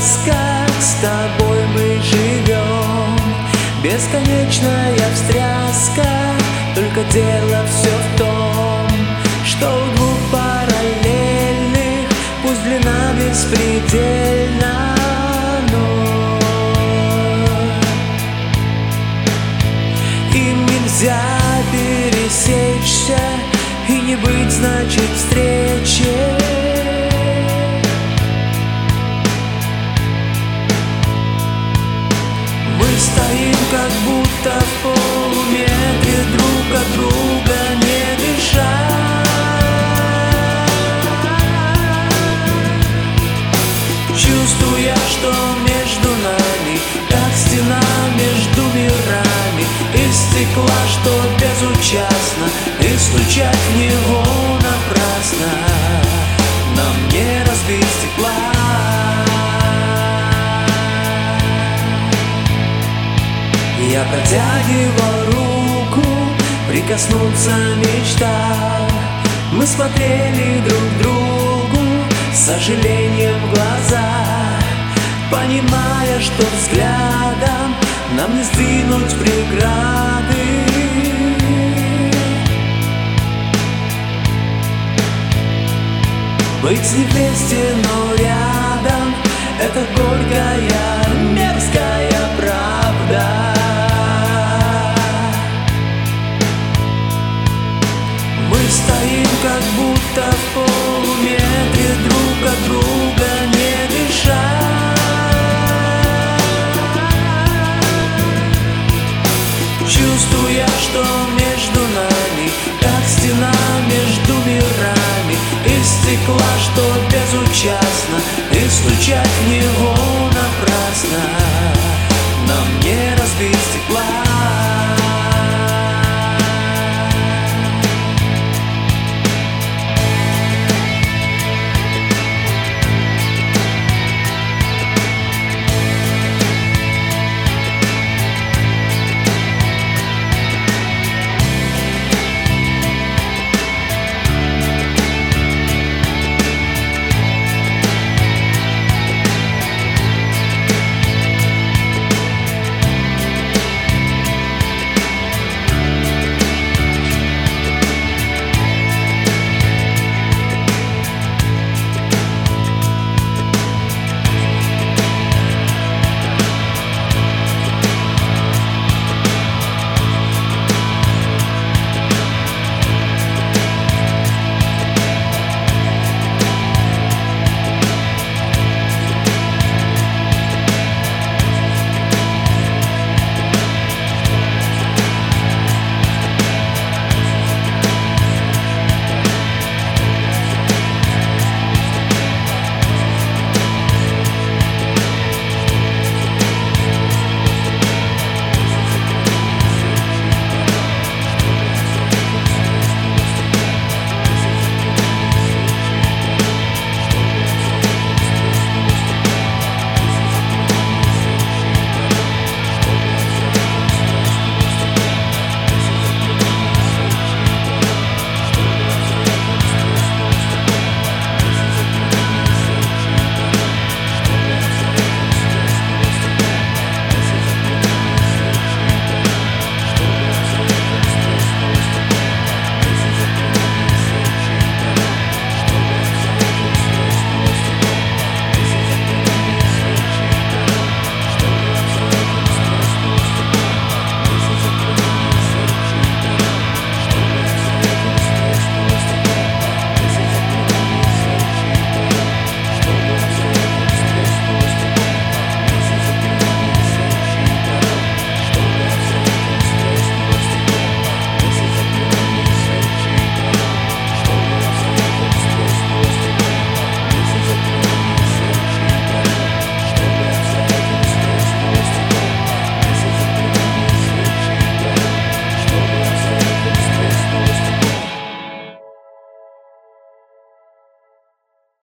сказка, с тобой мы живем. Бесконечная встряска, только дело все в том Что у двух параллельных, пусть длина беспредельна но Им нельзя пересечься и не быть, значит, как будто в полуметре друг от друга не дыша Чувствуя, что между нами, как стена между мирами Из стекла, что безучастно, и стучать в него напрасно. Нам не разбить Я протягивал руку, прикоснуться мечтал. Мы смотрели друг другу с сожалением в глаза Понимая, что взглядом нам не сдвинуть преграды. Быть не вместе, но рядом Это горькая, мерзкая стучать в него напрасно. Нам не разбить стекла.